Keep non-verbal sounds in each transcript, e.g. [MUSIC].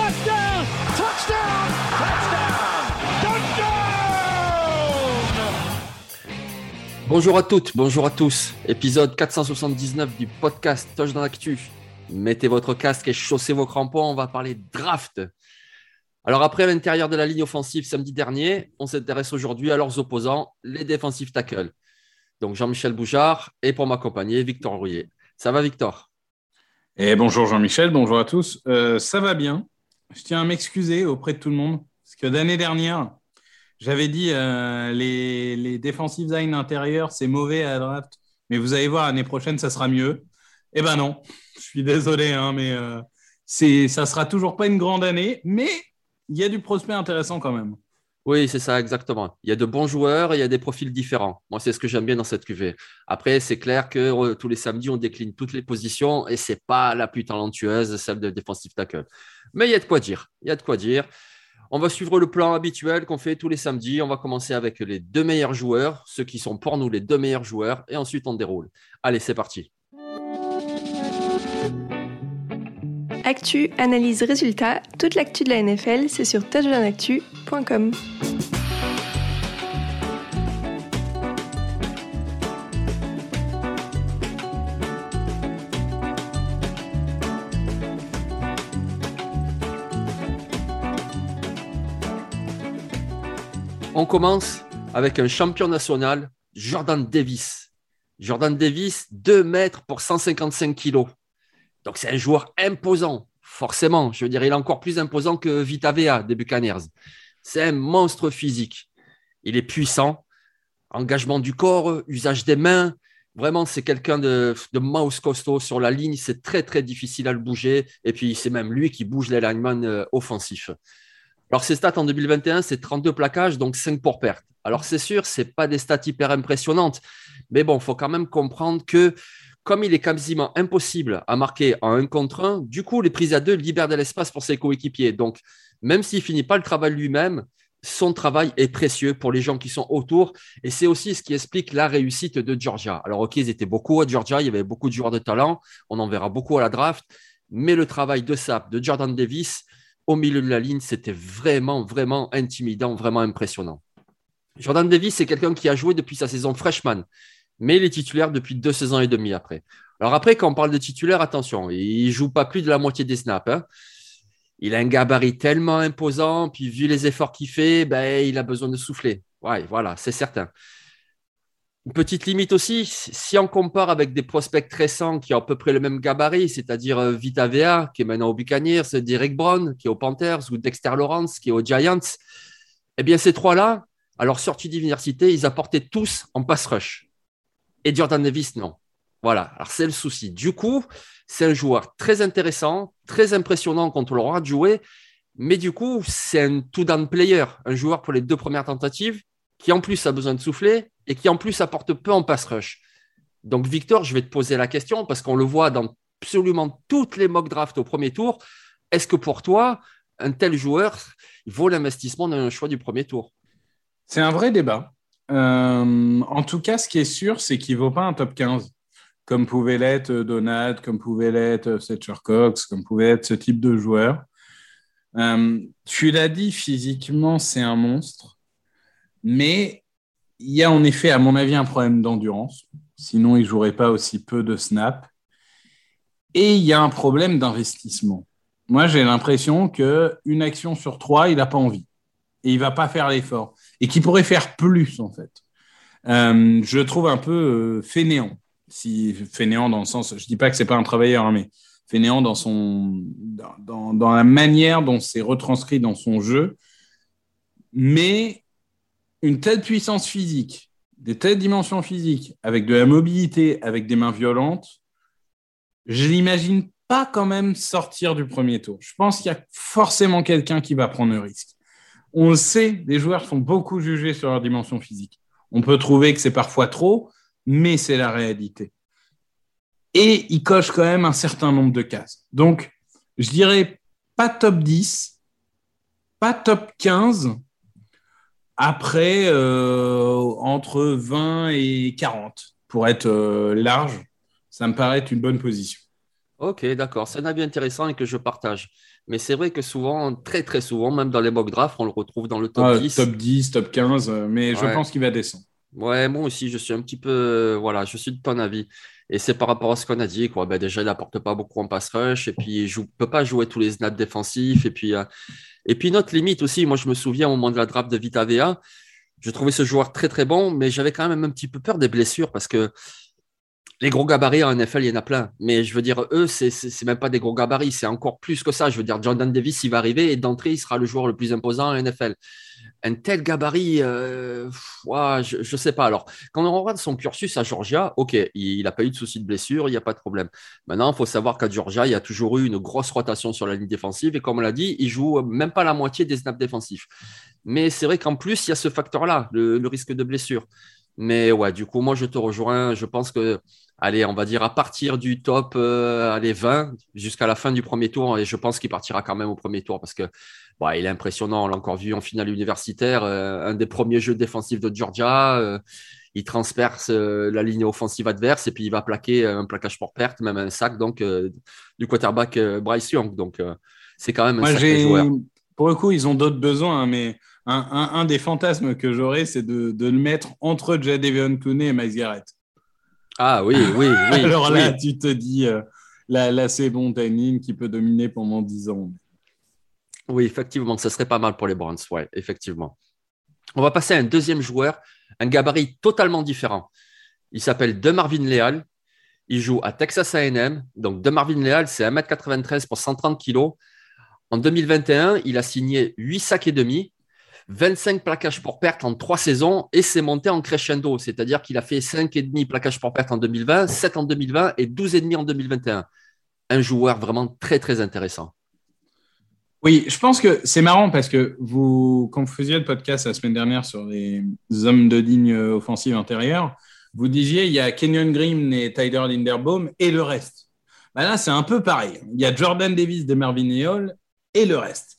Touchdown! Touchdown! Touchdown! Touchdown! Bonjour à toutes, bonjour à tous. Épisode 479 du podcast Touch dans l'actu. Mettez votre casque et chaussez vos crampons, on va parler draft. Alors après l'intérieur de la ligne offensive samedi dernier, on s'intéresse aujourd'hui à leurs opposants, les défensifs tackles. Donc Jean-Michel Bouchard et pour m'accompagner, Victor Rouillet. Ça va Victor? Et bonjour Jean-Michel, bonjour à tous. Euh, ça va bien. Je tiens à m'excuser auprès de tout le monde parce que l'année dernière, j'avais dit euh, les, les defensive intérieurs, c'est mauvais à draft, mais vous allez voir, l'année prochaine, ça sera mieux. Eh ben non, je suis désolé, hein, mais euh, c'est, ça sera toujours pas une grande année, mais il y a du prospect intéressant quand même. Oui, c'est ça, exactement. Il y a de bons joueurs et il y a des profils différents. Moi, c'est ce que j'aime bien dans cette QV. Après, c'est clair que euh, tous les samedis, on décline toutes les positions et c'est pas la plus talentueuse, celle de defensive tackle. Mais il y a de quoi dire. Il y a de quoi dire. On va suivre le plan habituel qu'on fait tous les samedis. On va commencer avec les deux meilleurs joueurs, ceux qui sont pour nous les deux meilleurs joueurs, et ensuite on déroule. Allez, c'est parti. Actu, analyse, résultat, toute l'actu de la NFL, c'est sur touchdownactu.com. On commence avec un champion national, Jordan Davis. Jordan Davis, 2 mètres pour 155 kilos. Donc c'est un joueur imposant, forcément. Je veux dire, il est encore plus imposant que Vita Vea des Buccaneers. C'est un monstre physique. Il est puissant. Engagement du corps, usage des mains. Vraiment, c'est quelqu'un de, de mouse costaud sur la ligne. C'est très, très difficile à le bouger. Et puis, c'est même lui qui bouge les linemen euh, offensifs. Alors, ses stats en 2021, c'est 32 plaquages, donc 5 pour perte. Alors, c'est sûr, ce pas des stats hyper impressionnantes. Mais bon, il faut quand même comprendre que comme il est quasiment impossible à marquer en un contre un, du coup, les prises à deux libèrent de l'espace pour ses coéquipiers. Donc, même s'il finit pas le travail lui-même, son travail est précieux pour les gens qui sont autour. Et c'est aussi ce qui explique la réussite de Georgia. Alors, OK, ils étaient beaucoup à Georgia, il y avait beaucoup de joueurs de talent, on en verra beaucoup à la draft, mais le travail de Sap, de Jordan Davis, au milieu de la ligne, c'était vraiment, vraiment intimidant, vraiment impressionnant. Jordan Davis, c'est quelqu'un qui a joué depuis sa saison freshman mais il est titulaire depuis deux saisons et demie après. Alors après, quand on parle de titulaire, attention, il joue pas plus de la moitié des snaps. hein. Il a un gabarit tellement imposant, puis vu les efforts qu'il fait, ben, il a besoin de souffler. Ouais, voilà, c'est certain. Une petite limite aussi, si on compare avec des prospects récents qui ont à peu près le même gabarit, c'est-à-dire euh, Vita Vea, qui est maintenant au Buccaneers, Derek Brown, qui est aux Panthers, ou Dexter Lawrence, qui est aux Giants, eh bien, ces trois-là, à leur sortie d'université, ils apportaient tous en pass rush. Et Jordan Davis, non. Voilà, alors c'est le souci. Du coup, c'est un joueur très intéressant, très impressionnant quand on l'aura joué, mais du coup, c'est un two-down player, un joueur pour les deux premières tentatives, qui en plus a besoin de souffler et qui en plus apporte peu en pass rush. Donc, Victor, je vais te poser la question parce qu'on le voit dans absolument toutes les mock drafts au premier tour. Est-ce que pour toi, un tel joueur vaut l'investissement d'un choix du premier tour? C'est un vrai débat. Euh, en tout cas, ce qui est sûr, c'est qu'il ne vaut pas un top 15, comme pouvait l'être Donald, comme pouvait l'être Fletcher Cox, comme pouvait être ce type de joueur. Euh, tu l'as dit, physiquement, c'est un monstre. Mais il y a en effet, à mon avis, un problème d'endurance. Sinon, il ne jouerait pas aussi peu de snaps. Et il y a un problème d'investissement. Moi, j'ai l'impression qu'une action sur trois, il n'a pas envie. Et il ne va pas faire l'effort. Et qu'il pourrait faire plus, en fait. Euh, je le trouve un peu euh, fainéant. Si, fainéant dans le sens, je dis pas que ce n'est pas un travailleur, hein, mais fainéant dans, son, dans, dans la manière dont c'est retranscrit dans son jeu. Mais une telle puissance physique, des telles dimensions physiques, avec de la mobilité, avec des mains violentes, je l'imagine pas quand même sortir du premier tour. Je pense qu'il y a forcément quelqu'un qui va prendre le risque. On le sait, les joueurs sont beaucoup jugés sur leur dimension physique. On peut trouver que c'est parfois trop, mais c'est la réalité. Et il coche quand même un certain nombre de cases. Donc, je dirais pas top 10, pas top 15, après, euh, entre 20 et 40, pour être euh, large, ça me paraît être une bonne position. Ok, d'accord. C'est un avis intéressant et que je partage. Mais c'est vrai que souvent, très très souvent, même dans les mock drafts, on le retrouve dans le top 10. Top 10, top 15, mais je pense qu'il va descendre. Ouais, moi aussi, je suis un petit peu. Voilà, je suis de ton avis. Et c'est par rapport à ce qu'on a dit. Quoi. Ben déjà, il n'apporte pas beaucoup en pass rush. Et puis, il ne peut pas jouer tous les snaps défensifs. Et puis, euh, et puis, notre limite aussi, moi, je me souviens au moment de la draft de Vita VA, je trouvais ce joueur très, très bon, mais j'avais quand même un petit peu peur des blessures parce que les gros gabarits en NFL, il y en a plein. Mais je veux dire, eux, c'est même pas des gros gabarits, c'est encore plus que ça. Je veux dire, Jordan Davis, il va arriver et d'entrée, il sera le joueur le plus imposant en NFL. Un tel gabarit, euh, je ne sais pas. Alors, quand on regarde son cursus à Georgia, ok, il n'a pas eu de soucis de blessure, il n'y a pas de problème. Maintenant, il faut savoir qu'à Georgia, il y a toujours eu une grosse rotation sur la ligne défensive et comme on l'a dit, il joue même pas la moitié des snaps défensifs. Mais c'est vrai qu'en plus, il y a ce facteur-là, le risque de blessure. Mais ouais, du coup, moi, je te rejoins. Je pense que, allez, on va dire à partir du top euh, allez, 20 jusqu'à la fin du premier tour, et je pense qu'il partira quand même au premier tour parce que bah, il est impressionnant. On l'a encore vu en finale universitaire, euh, un des premiers jeux défensifs de Georgia. Euh, il transperce la ligne offensive adverse et puis il va plaquer un plaquage pour perte, même un sac donc du quarterback Bryce Young. Donc c'est quand même un sacré joueur. Pour le coup, ils ont d'autres besoins, hein, mais un, des fantasmes que j'aurais, c'est de, le mettre entre Jadavion Clooney et Miles Garrett. Ah oui, oui, oui. [LAUGHS] Alors là, tu te dis, euh, là, c'est bon, timing qui peut dominer pendant 10 ans. Oui, effectivement, ce serait pas mal pour les Browns, ouais, effectivement. On va passer à un deuxième joueur, un gabarit totalement différent. Il s'appelle Demarvin Leal. Il joue à Texas AM. Donc, Demarvin Leal, c'est 1m93 pour 130 kg. En 2021, il a signé 8 sacs et demi, 25 plaquages pour perte en trois saisons et c'est monté en crescendo, c'est-à-dire qu'il a fait 5,5 plaquages pour perte en 2020, 7 en 2020 et 12,5 en 2021. Un joueur vraiment très très intéressant. Oui, je pense que c'est marrant parce que vous, quand vous faisiez le podcast la semaine dernière sur les hommes de ligne offensive intérieure, vous disiez il y a Kenyon Green et Tyler Linderbaum et le reste. Ben là, c'est un peu pareil. Il y a Jordan Davis, Demarvin Hall et le reste.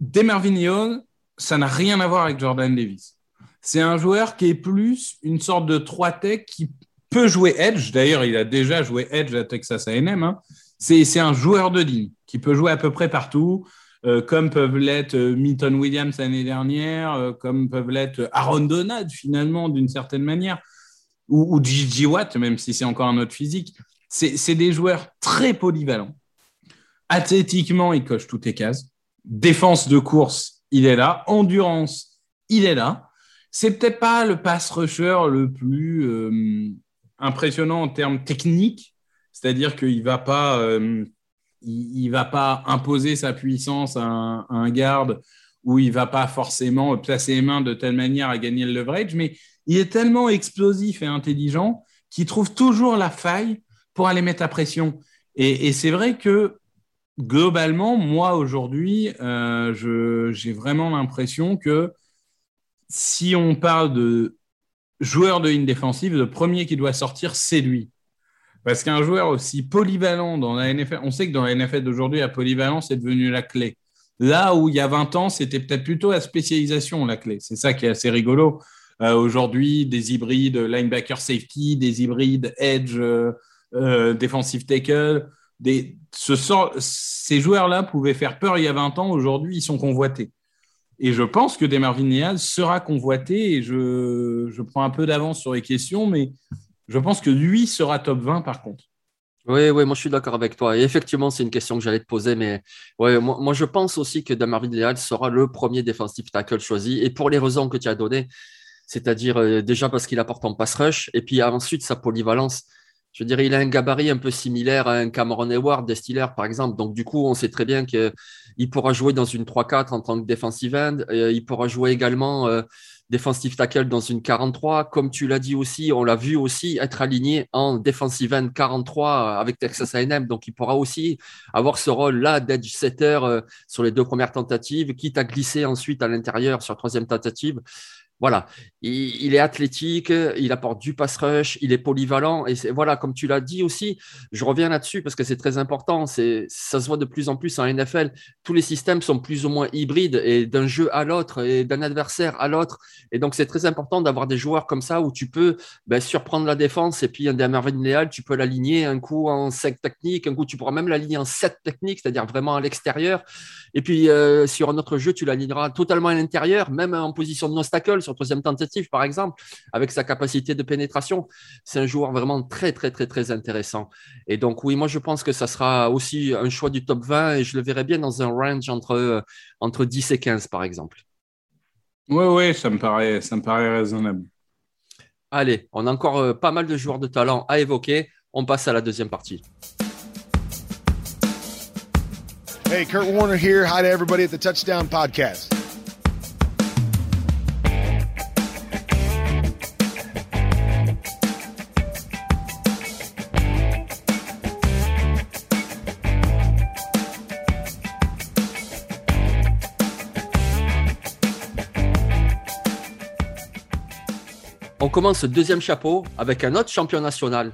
Demarvin Hall, ça n'a rien à voir avec Jordan Davis. C'est un joueur qui est plus une sorte de 3-tech qui peut jouer Edge. D'ailleurs, il a déjà joué Edge à Texas AM. Hein. C'est un joueur de ligne qui peut jouer à peu près partout, euh, comme peuvent l'être euh, Milton Williams l'année dernière, euh, comme peuvent l'être Aaron Donald, finalement, d'une certaine manière, ou, ou Gigi Watt, même si c'est encore un autre physique. C'est des joueurs très polyvalents. Athlétiquement, ils cochent toutes les cases. Défense de course, il est là. Endurance, il est là. C'est peut-être pas le pass rusher le plus euh, impressionnant en termes techniques, c'est-à-dire qu'il va pas, euh, il, va pas imposer sa puissance à un, garde ou il va pas forcément placer les mains de telle manière à gagner le leverage, mais il est tellement explosif et intelligent qu'il trouve toujours la faille pour aller mettre à pression. et c'est vrai que globalement, moi aujourd'hui, euh, j'ai vraiment l'impression que si on parle de joueur de ligne défensive, le premier qui doit sortir, c'est lui. Parce qu'un joueur aussi polyvalent dans la NFL, on sait que dans la NFL d'aujourd'hui, la polyvalence est devenue la clé. Là où il y a 20 ans, c'était peut-être plutôt la spécialisation la clé. C'est ça qui est assez rigolo. Euh, aujourd'hui, des hybrides linebacker safety, des hybrides edge euh, euh defensive ces joueurs-là pouvaient faire peur il y a 20 ans, aujourd'hui, ils sont convoités. Et je pense que Demarvin Leal sera convoité. Et je, prends un peu d'avance sur les questions, mais je pense que lui sera top 20 par contre. Oui, oui, moi je suis d'accord avec toi. Et effectivement, c'est une question que j'allais te poser, mais moi, je pense aussi que Damarvin Leal sera le premier défensif tackle choisi. Et pour les raisons que tu as données, c'est-à-dire euh, déjà parce qu'il apporte en pass rush, et puis ensuite sa polyvalence. Je dirais, il a un gabarit un peu similaire à un Cameron Hayward des Steelers, par exemple. Donc, du coup, on sait très bien qu'il pourra jouer dans une 3-4 en tant que defensive end. Euh, il pourra jouer également euh, defensive tackle dans une 43. Comme tu l'as dit aussi, on l'a vu aussi être aligné en defensive end 43 avec Texas A&M. Donc, il pourra aussi avoir ce rôle-là d'edge setter euh, sur les deux premières tentatives, quitte à glisser ensuite à l'intérieur sur troisième tentative voilà, il, est athlétique, il apporte du pass rush, il est polyvalent. Et voilà, comme tu l'as dit aussi, je reviens là-dessus parce que c'est très important. C'est, ça se voit de plus en plus en NFL. Tous les systèmes sont plus ou moins hybrides et d'un jeu à l'autre et d'un adversaire à l'autre. Et donc, c'est très important d'avoir des joueurs comme ça où tu peux ben, surprendre la défense et puis un merveilles Léal, tu peux l'aligner un coup en 5 techniques, un coup tu pourras même l'aligner en 7 techniques, c'est-à-dire vraiment à l'extérieur. Et puis, euh, sur un autre jeu, tu l'aligneras totalement à l'intérieur, même en position de non-stackle sur troisième tentative, par exemple, avec sa capacité de pénétration. C'est un joueur vraiment très, très, très, très intéressant. Et donc, oui, moi, je pense que ça sera aussi un choix du top 20 et je le verrai bien dans un range entre, euh, entre 10 et 15, par exemple. Oui, oui, ça me paraît, ça me paraît raisonnable. Allez, on a encore euh, pas mal de joueurs de talent à évoquer. On passe à la deuxième partie. Hey, Kurt Warner here. Hi to everybody at the Touchdown Podcast. Commence ce deuxième chapeau avec un autre champion national.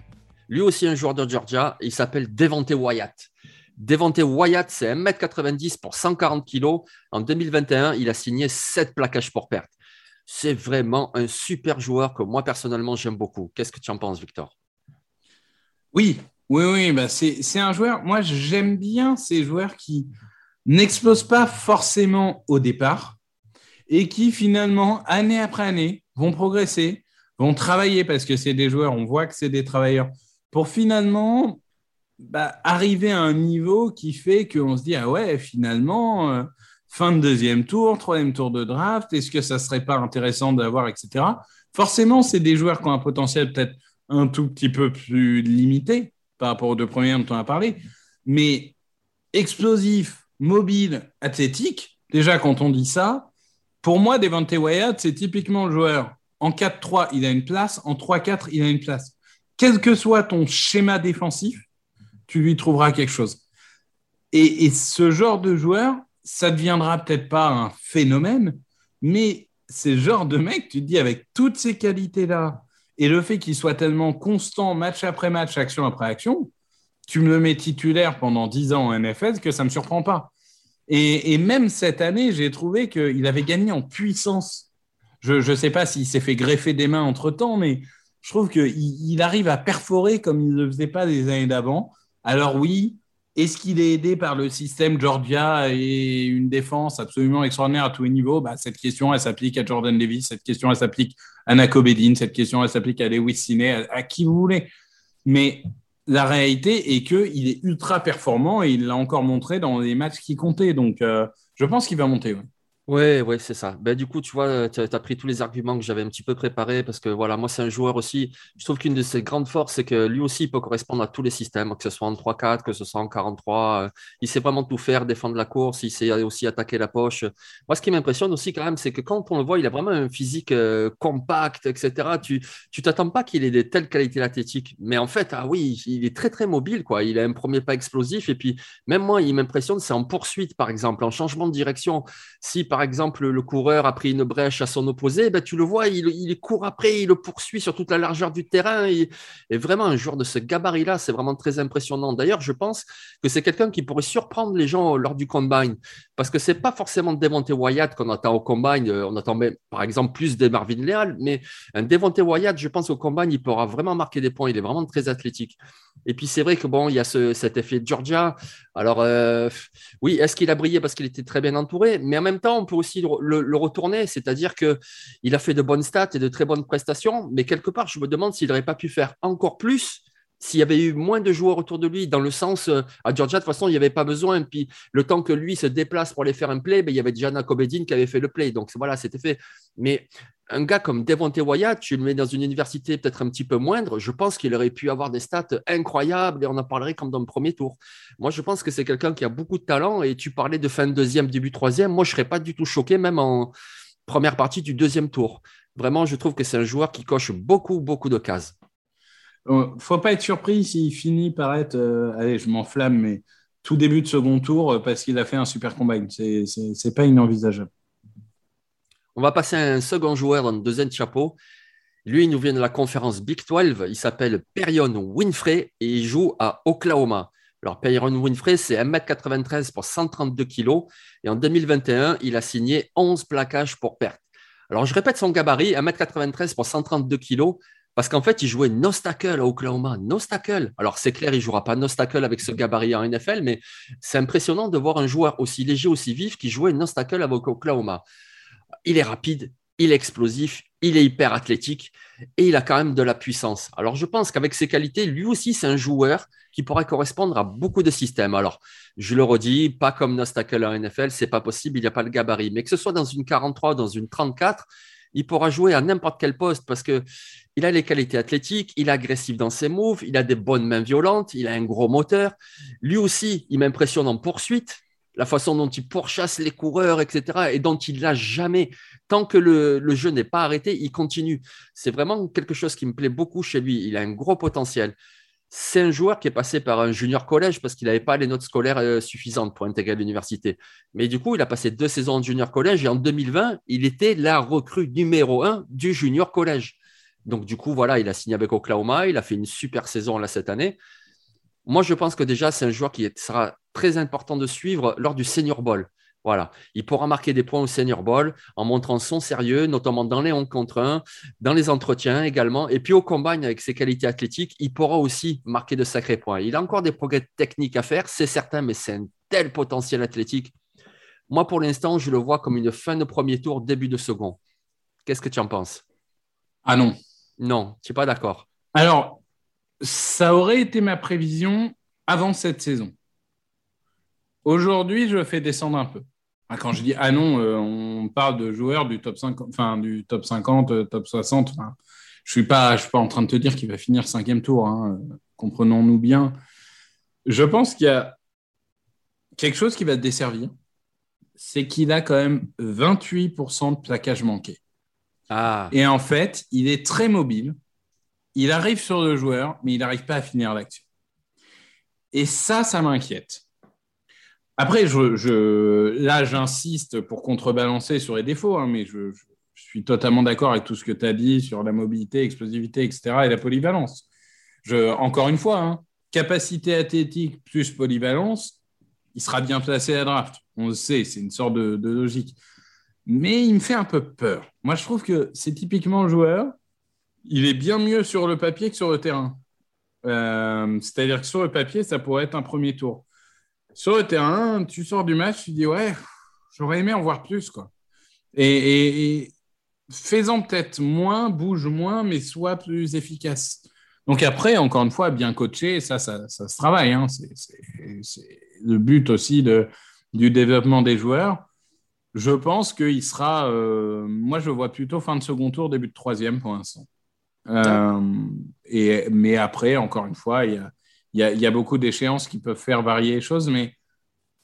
Lui aussi un joueur de Georgia. Il s'appelle Devante Wyatt. Devante Wyatt, c'est 1m90 pour 140 kg. En 2021, il a signé 7 plaquages pour perte. C'est vraiment un super joueur que moi, personnellement, j'aime beaucoup. Qu'est-ce que tu en penses, Victor? Oui, oui, oui. Bah c'est un joueur. Moi, j'aime bien ces joueurs qui n'explosent pas forcément au départ et qui, finalement, année après année, vont progresser, vont travailler parce que c'est des joueurs, on voit que c'est des travailleurs, pour finalement bah, arriver à un niveau qui fait qu'on se dit, ah ouais, finalement, euh, fin de deuxième tour, troisième tour de draft, est-ce que ça serait pas intéressant d'avoir, etc. Forcément, c'est des joueurs qui ont un potentiel peut-être un tout petit peu plus limité par rapport aux deux premiers dont on a parlé, mais explosif, mobile, athlétique, déjà quand on dit ça, pour moi, Devante Wyatt, c'est typiquement le joueur en 4-3, il a une place. En 3-4, il a une place. Quel que soit ton schéma défensif, tu lui trouveras quelque chose. Et, ce genre de joueur, ça ne deviendra peut-être pas un phénomène, mais c'est le genre de mec, tu te dis, avec toutes ces qualités-là, et le fait qu'il soit tellement constant, match après match, action après action, tu me mets titulaire pendant 10 ans en NFL, que ça ne me surprend pas. Et, et même cette année, j'ai trouvé qu'il avait gagné en puissance je ne sais pas s'il s'est fait greffer des mains entre-temps, mais je trouve qu'il il arrive à perforer comme il ne le faisait pas des années d'avant. Alors oui, est-ce qu'il est aidé par le système Georgia et une défense absolument extraordinaire à tous les niveaux? Bah, Cette question, elle s'applique à Jordan Davis, cette question, elle s'applique à Nako Bedin, cette question, elle s'applique à Lewis Siné, à, qui vous voulez. Mais la réalité est qu'il est ultra performant et il l'a encore montré dans les matchs qui comptaient. Donc, euh, je pense qu'il va monter. Ouais, c'est ça. Ben, du coup, tu vois, tu as, pris tous les arguments que j'avais un petit peu préparés parce que voilà, moi, c'est un joueur aussi. Je trouve qu'une de ses grandes forces, c'est que lui aussi, il peut correspondre à tous les systèmes, que ce soit en 3-4, que ce soit en 43. Euh, il sait vraiment tout faire, défendre la course, il sait aussi attaquer la poche. Moi, ce qui m'impressionne aussi, quand même, c'est que quand on le voit, il a vraiment un physique euh, compact, etc. Tu tu t'attends pas qu'il ait de telles qualités athlétiques. Mais en fait, ah oui, il est très, très mobile, quoi. Il a un premier pas explosif. Et puis, même moi, il m'impressionne, c'est en poursuite, par exemple, en changement de direction. Si, par exemple, le coureur a pris une brèche à son opposé, ben, tu le vois, il, court après, il le poursuit sur toute la largeur du terrain. Et, vraiment, un joueur de ce gabarit-là, c'est vraiment très impressionnant. D'ailleurs, je pense que c'est quelqu'un qui pourrait surprendre les gens lors du combine, parce que c'est pas forcément Devonte Wyatt qu'on attend au combine. Euh, on attend par exemple plus des Marvin Leal, mais un Devonte Wyatt, je pense au combine, il pourra vraiment marquer des points. Il est vraiment très athlétique. Et puis c'est vrai que bon, il y a ce, cet effet de Georgia. Alors euh, oui, est-ce qu'il a brillé parce qu'il était très bien entouré? Mais en même temps, on peut aussi le, retourner, c'est-à-dire que il a fait de bonnes stats et de très bonnes prestations, mais quelque part, je me demande s'il n'aurait pas pu faire encore plus s'il y avait eu moins de joueurs autour de lui, dans le sens, euh, à Georgia, de toute façon, il n'y avait pas besoin. Puis le temps que lui se déplace pour aller faire un play, ben, il y avait déjà Nakobedin qui avait fait le play. Donc voilà, c'était fait. Mais un gars comme Devonte Wyatt, tu le mets dans une université peut-être un petit peu moindre, je pense qu'il aurait pu avoir des stats incroyables et on en parlerait comme dans le premier tour. Moi, je pense que c'est quelqu'un qui a beaucoup de talent et tu parlais de fin de deuxième, début troisième. Moi, je ne serais pas du tout choqué, même en première partie du deuxième tour. Vraiment, je trouve que c'est un joueur qui coche beaucoup, beaucoup de cases. Euh, faut pas être surpris s'il finit par être, euh, allez, je m'enflamme, mais tout début de second tour euh, parce qu'il a fait un super combine. C'est, pas inenvisageable. On va passer à un second joueur dans le deuxième chapeau. Lui, il nous vient de la conférence Big 12. Il s'appelle Perion Winfrey et il joue à Oklahoma. Alors, Perion Winfrey, c'est 1m93 pour 132 kg. Et en 2021, il a signé 11 plaquages pour perte. Alors, je répète son gabarit 1m93 pour 132 kg. Parce qu'en fait, il jouait Nostacle à Oklahoma. Nostacle. Alors, c'est clair, il ne jouera pas Nostacle avec ce gabarit en NFL, mais c'est impressionnant de voir un joueur aussi léger, aussi vif qui jouait Nostacle avec Oklahoma. Il est rapide, il est explosif, il est hyper athlétique et il a quand même de la puissance. Alors, je pense qu'avec ses qualités, lui aussi, c'est un joueur qui pourrait correspondre à beaucoup de systèmes. Alors, je le redis, pas comme Nostacle en NFL, c'est pas possible, il n'y a pas le gabarit. Mais que ce soit dans une 43, dans une 34, il pourra jouer à n'importe quel poste parce que il a les qualités athlétiques, il est agressif dans ses moves, il a des bonnes mains violentes, il a un gros moteur. Lui aussi, il m'impressionne en poursuite, la façon dont il pourchasse les coureurs, etc., et dont il lâche jamais. Tant que le, le jeu n'est pas arrêté, il continue. C'est vraiment quelque chose qui me plaît beaucoup chez lui. Il a un gros potentiel c'est un joueur qui est passé par un junior collège parce qu'il n'avait pas les notes scolaires euh, suffisantes pour intégrer l'université. Mais du coup, il a passé deux saisons de junior collège et en 2020, il était la recrue numéro un du junior collège. Donc, du coup, voilà, il a signé avec Oklahoma, il a fait une super saison là cette année. Moi, je pense que déjà, c'est un joueur qui sera très important de suivre lors du Senior Bowl. Voilà, il pourra marquer des points au Senior Bowl en montrant son sérieux, notamment dans les 1 contre 1, dans les entretiens également. Et puis au combine, avec ses qualités athlétiques, il pourra aussi marquer de sacrés points. Il a encore des progrès techniques à faire, c'est certain, mais c'est un tel potentiel athlétique. Moi, pour l'instant, je le vois comme une fin de premier tour, début de second. Qu'est-ce que tu en penses? Ah non. Non, tu n'es pas d'accord. Alors, ça aurait été ma prévision avant cette saison. Aujourd'hui, je fais descendre un peu. Ah, quand je dis ah non, euh, on parle de joueurs du top 50, enfin du top 50, euh, top 60. je suis pas, je suis pas en train de te dire qu'il va finir cinquième tour. Hein, comprenons-nous bien. Je pense qu'il y a quelque chose qui va te desservir, c'est qu'il a quand même 28% de plaquage manqué. Ah. Et en fait, il est très mobile. Il arrive sur le joueur, mais il n'arrive pas à finir l'action. Et ça, ça m'inquiète. Après, là, j'insiste pour contrebalancer sur les défauts, hein, mais je, suis totalement d'accord avec tout ce que tu as dit sur la mobilité, explosivité, etc. et la polyvalence. Encore une fois, hein, capacité athlétique plus polyvalence, il sera bien placé à draft. On le sait, c'est une sorte de, logique. Mais il me fait un peu peur. Moi, je trouve que c'est typiquement le joueur, il est bien mieux sur le papier que sur le terrain. Euh, c'est-à-dire que sur le papier, ça pourrait être un premier tour. Sur le terrain, tu sors du match, tu dis ouais, j'aurais aimé en voir plus. quoi. Et, faisant peut-être moins, bouge moins, mais soit plus efficace. Donc après, encore une fois, bien coaché, ça, ça, se travaille. Hein. C'est le but aussi de, du développement des joueurs. Je pense qu'il sera, euh, moi je vois plutôt fin de second tour, début de troisième pour l'instant. Euh, et, mais après, encore une fois, il y a, il y a, beaucoup d'échéances qui peuvent faire varier les choses, mais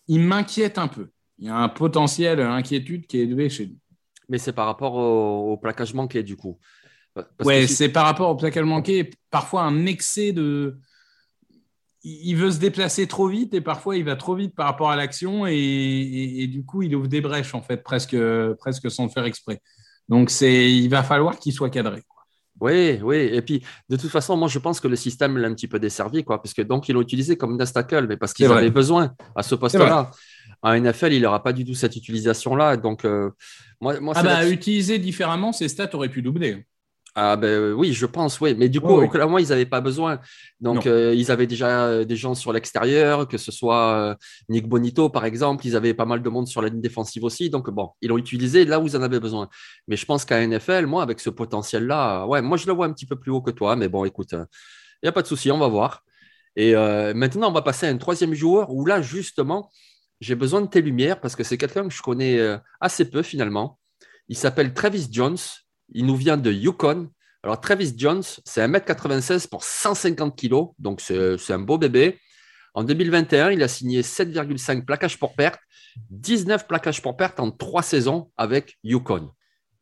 il m'inquiète un peu. Il y a un potentiel inquiétude qui est élevé chez lui. Mais c'est par rapport au, plaquage manqué, du coup. Oui, c'est par rapport au plaquage manqué. Parfois, un excès de. Il veut se déplacer trop vite et parfois il va trop vite par rapport à l'action et, du coup il ouvre des brèches en fait presque, presque sans le faire exprès. Donc c'est, il va falloir qu'il soit cadré. Oui, oui. Et puis, de toute façon, moi, je pense que le système l'a un petit peu desservi, quoi, parce que donc, ils l'ont utilisé comme Nastacle, mais parce qu'ils avaient besoin à ce poste-là. En NFL, il n'aura pas du tout cette utilisation-là. Donc, euh, moi, moi ah bah, utiliser différemment, ces stats auraient pu doubler. Ah ben oui, je pense, oui. Mais du coup, Oui. Oklahoma, ils n'avaient pas besoin. Donc, euh, ils avaient déjà euh, des gens sur l'extérieur, que ce soit euh, Nick Bonito, par exemple. Ils avaient pas mal de monde sur la ligne défensive aussi. Donc, bon, ils l'ont utilisé là où ils en avaient besoin. Mais je pense qu'à NFL, moi, avec ce potentiel-là, ouais, moi, je le vois un petit peu plus haut que toi. Mais bon, écoute, il n'y a pas de souci, on va voir. Et euh, maintenant, on va passer à un troisième joueur où là, justement, j'ai besoin de tes lumières parce que c'est quelqu'un que je connais euh, assez peu finalement. Il s'appelle Travis Jones. Il nous vient de Yukon. Alors, Travis Jones, c'est 1m96 pour 150 kg. Donc, c'est un beau bébé. En 2021, il a signé 7,5 plaquages pour perte, 19 plaquages pour perte en trois saisons avec Yukon.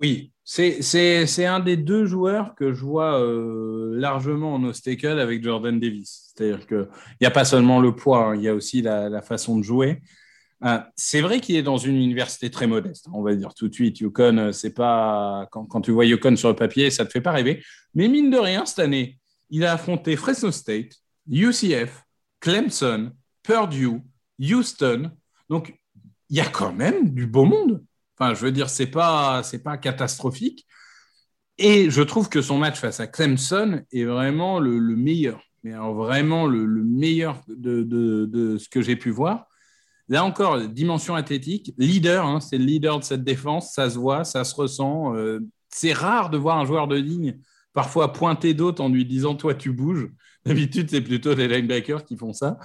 Oui, c'est- un des deux joueurs que je vois euh, largement en obstacle avec Jordan Davis. C'est-à-dire qu'il n'y a pas seulement le poids, hein, il y a aussi la façon de jouer. Euh, c'est vrai qu'il est dans une université très modeste, hein, on va dire tout de suite. Yukon, euh, c'est pas quand, tu vois Yukon sur le papier, ça te fait pas rêver. Mais mine de rien, cette année, il a affronté Fresno State, UCF, Clemson, Purdue, Houston. Donc, il y a quand même du beau monde. Enfin, je veux dire, c'est pas, c'est pas catastrophique. Et je trouve que son match face à Clemson est vraiment le, le meilleur. Mais vraiment le, le meilleur de- de ce que j'ai pu voir. Là encore, dimension athlétique, leader, hein, c'est le leader de cette défense, ça se voit, ça se ressent. euh, c'est rare de voir un joueur de ligne parfois pointer d'autres en lui disant Toi, tu bouges. [LAUGHS] D'habitude, c'est plutôt les linebackers qui font ça.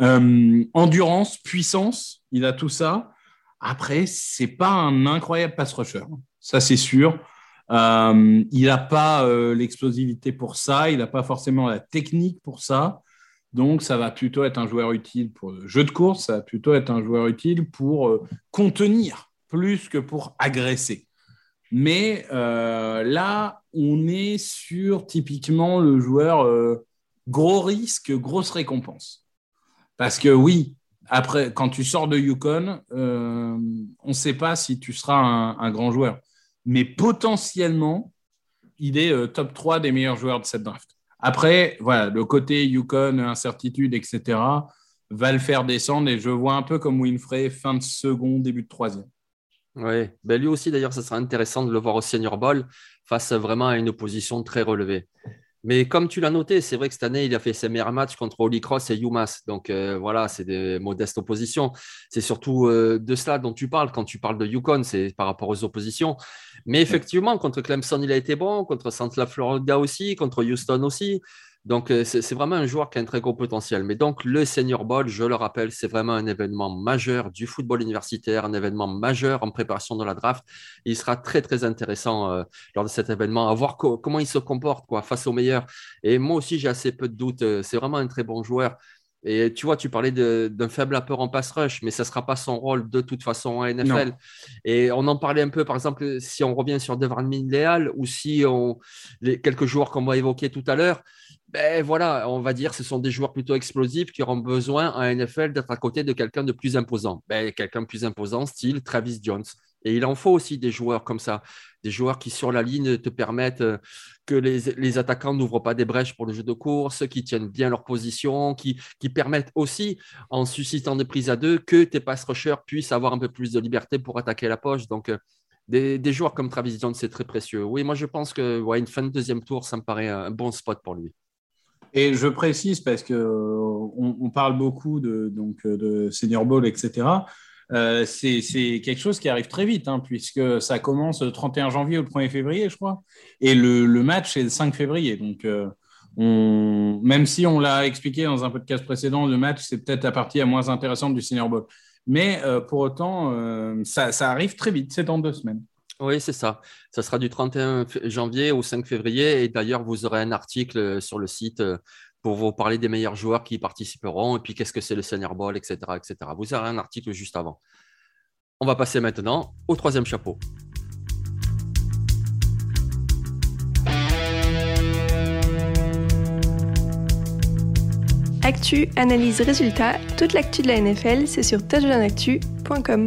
Euh, endurance, puissance, il a tout ça. Après, c'est pas un incroyable pass rusher, ça c'est sûr. Euh, il n'a pas l'explosivité pour ça, il n'a pas forcément la technique pour ça. Donc, ça va plutôt être un joueur utile pour le jeu de course, ça va plutôt être un joueur utile pour euh, contenir plus que pour agresser. Mais euh, là, on est sur typiquement le joueur euh, gros risque, grosse récompense. Parce que oui, après, quand tu sors de Yukon, on ne sait pas si tu seras un, un grand joueur. Mais potentiellement, il est top 3 des meilleurs joueurs de cette draft. Après, voilà, le côté Yukon, incertitude, etc., va le faire descendre. Et je vois un peu comme Winfrey, fin de second, début de troisième. Oui, ben lui aussi d'ailleurs, ça sera intéressant de le voir au Senior Bowl face vraiment à une opposition très relevée. Mais comme tu l'as noté, c'est vrai que cette année, il a fait ses meilleurs matchs contre Holy Cross et UMass. Donc euh, voilà, c'est des modestes oppositions. C'est surtout euh, de cela dont tu parles quand tu parles de Yukon, c'est par rapport aux oppositions. Mais effectivement, contre Clemson, il a été bon, contre Central Florida aussi, contre Houston aussi. Donc euh, c'est vraiment un joueur qui a un très gros potentiel. Mais donc le Senior Bowl, je le rappelle, c'est vraiment un événement majeur du football universitaire, un événement majeur en préparation de la draft. Il sera très très intéressant euh, lors de cet événement à voir co- comment il se comporte quoi, face aux meilleurs. Et moi aussi, j'ai assez peu de doutes. Euh, C'est vraiment un très bon joueur. Et tu vois, tu parlais d'un faible apport en pass rush, mais ça ne sera pas son rôle de toute façon en NFL. Non. Et on en parlait un peu, par exemple, si on revient sur Devran Leal ou si on, les quelques joueurs qu'on va évoquer tout à l'heure, ben voilà, on va dire ce sont des joueurs plutôt explosifs qui auront besoin en NFL d'être à côté de quelqu'un de plus imposant. Ben, quelqu'un de plus imposant, style Travis Jones. Et il en faut aussi des joueurs comme ça, des joueurs qui sur la ligne te permettent euh, que les, attaquants n'ouvrent pas des brèches pour le jeu de course, qui tiennent bien leur position, qui, permettent aussi, en suscitant des prises à deux, que tes pass rushers puissent avoir un peu plus de liberté pour attaquer la poche. Donc, euh, des, joueurs comme Travis Jones, c'est très précieux. Oui, moi je pense que une fin de deuxième tour, ça me paraît un bon spot pour lui. Et je précise parce que euh, on, parle beaucoup de, donc, euh, de Senior Bowl, etc. Euh, c'est quelque chose qui arrive très vite, hein, puisque ça commence le 31 janvier ou le 1er février, je crois. Et le, le match est le 5 février. Donc, euh, on, même si on l'a expliqué dans un podcast précédent, le match, c'est peut-être la partie la moins intéressante du Senior Bowl. Mais pour autant, ça, ça arrive très vite, c'est dans deux semaines. Oui, c'est ça. Ça sera du 31 f- janvier au 5 février. Et d'ailleurs, vous aurez un article euh, sur le site euh, pour vous parler des meilleurs joueurs qui participeront et puis qu'est-ce que c'est le Senior Bowl, etc., etc. Vous aurez un article juste avant. On va passer maintenant au troisième chapeau. Actu, analyse, résultat, toute l'actu de la NFL, c'est sur touchdownactu.com.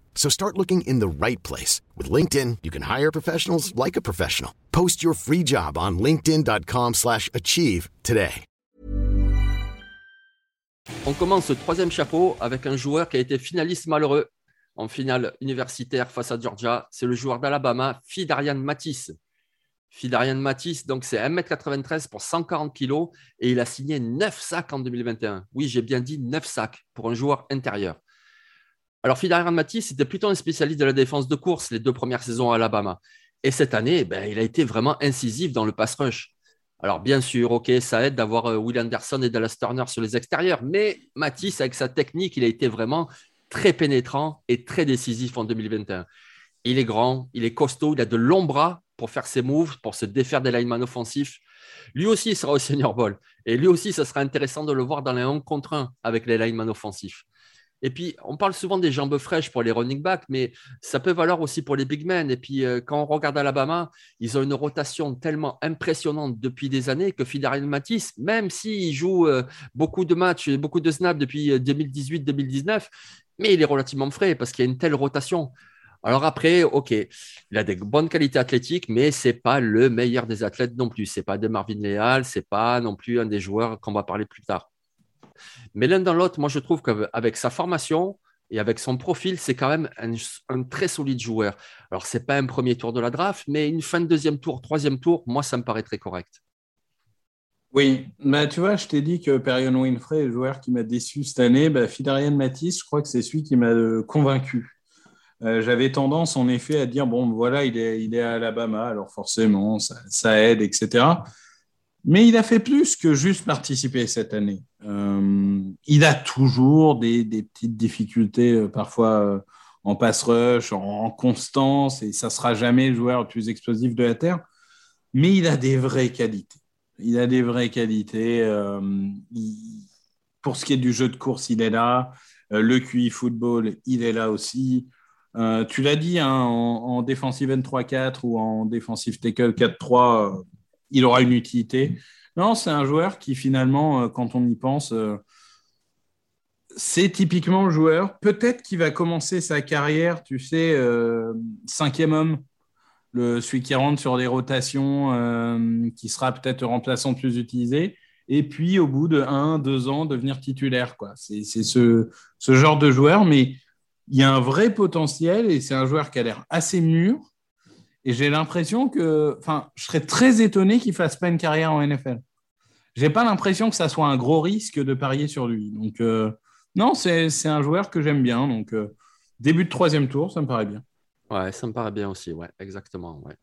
So start looking in the right place. With LinkedIn, you can hire professionals like a professional. Post your free job on linkedin.com slash achieve today. On commence ce troisième chapeau avec un joueur qui a été finaliste malheureux en finale universitaire face à Georgia. C'est le joueur d'Alabama, Fidarian Matisse. Fidarian Matisse, donc c'est 1m93 pour 140 kg et il a signé 9 sacs en 2021. Oui, j'ai bien dit 9 sacs pour un joueur intérieur. Alors, Fidarian Matisse était plutôt un spécialiste de la défense de course les deux premières saisons à Alabama. Et cette année, ben, il a été vraiment incisif dans le pass rush. Alors, bien sûr, OK, ça aide d'avoir euh, Will Anderson et Dallas Turner sur les extérieurs, mais Matisse, avec sa technique, il a été vraiment très pénétrant et très décisif en 2021. Il est grand, il est costaud, il a de longs bras pour faire ses moves, pour se défaire des linemen offensifs. Lui aussi il sera au Senior Bowl. Et lui aussi, ça sera intéressant de le voir dans les 1 contre 1 avec les linemen offensifs. Et puis, on parle souvent des jambes fraîches pour les running backs, mais ça peut valoir aussi pour les big men. Et puis, euh, quand on regarde Alabama, ils ont une rotation tellement impressionnante depuis des années que Fidarian Matisse, même s'il joue euh, beaucoup de matchs, beaucoup de snaps depuis 2018-2019, euh, mais il est relativement frais parce qu'il y a une telle rotation. Alors après, OK, il a des bonnes qualités athlétiques, mais ce n'est pas le meilleur des athlètes non plus. Ce n'est pas de Marvin Leal, ce n'est pas non plus un des joueurs qu'on va parler plus tard. Mais l'un dans l'autre, moi, je trouve qu'avec sa formation et avec son profil, c'est quand même un, très solide joueur. Alors, ce n'est pas un premier tour de la draft, mais une fin de deuxième tour, troisième tour, moi, ça me paraît très correct. Oui, bah, tu vois, je t'ai dit que Perion Winfrey le joueur qui m'a déçu cette année. Bah, Fidarian Matisse, je crois que c'est celui qui m'a euh, convaincu. Euh, j'avais tendance, en effet, à dire bon, voilà, il est, il est à Alabama, alors forcément, ça aide, etc. Mais il a fait plus que juste participer cette année. Euh, il a toujours des, petites difficultés, euh, parfois euh, en pass rush, en, constance, et ça sera jamais le joueur le plus explosif de la Terre. Mais il a des vraies qualités. Il a des vraies qualités. pour ce qui est du jeu de course, il est là. le QI football, il est là aussi. tu l'as dit, hein, en, en défensive N3-4 ou en défensive tackle 4-3, il aura une utilité. Non, c'est un joueur qui finalement, euh, quand on y pense, euh, c'est typiquement le joueur. Peut-être qu'il va commencer sa carrière, tu sais, euh, cinquième homme, le, celui qui rentre sur des rotations, qui sera peut-être remplaçant plus utilisé. Et puis, au bout de un, deux ans, devenir titulaire. C'est, ce, ce genre de joueur, mais il y a un vrai potentiel et c'est un joueur qui a l'air assez mûr et j'ai l'impression que, enfin, je serais très étonné qu'il fasse pas une carrière en NFL. J'ai pas l'impression que ça soit un gros risque de parier sur lui. Donc, euh, non, c'est un joueur que j'aime bien. Donc, euh, début de troisième tour, ça me paraît bien. Ouais, ça me paraît bien aussi. Ouais, exactement. Ouais.